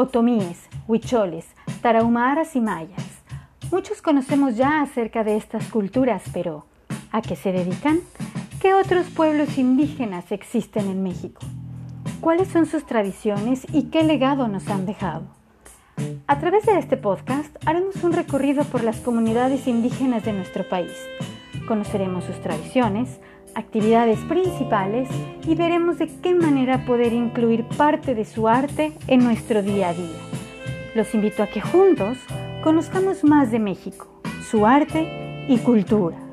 otomíes, huicholes, tarahumaras y mayas. Muchos conocemos ya acerca de estas culturas, pero ¿a qué se dedican? ¿Qué otros pueblos indígenas existen en México? ¿Cuáles son sus tradiciones y qué legado nos han dejado? A través de este podcast haremos un recorrido por las comunidades indígenas de nuestro país. Conoceremos sus tradiciones, actividades principales y veremos de qué manera poder incluir parte de su arte en nuestro día a día. Los invito a que juntos conozcamos más de México, su arte y cultura.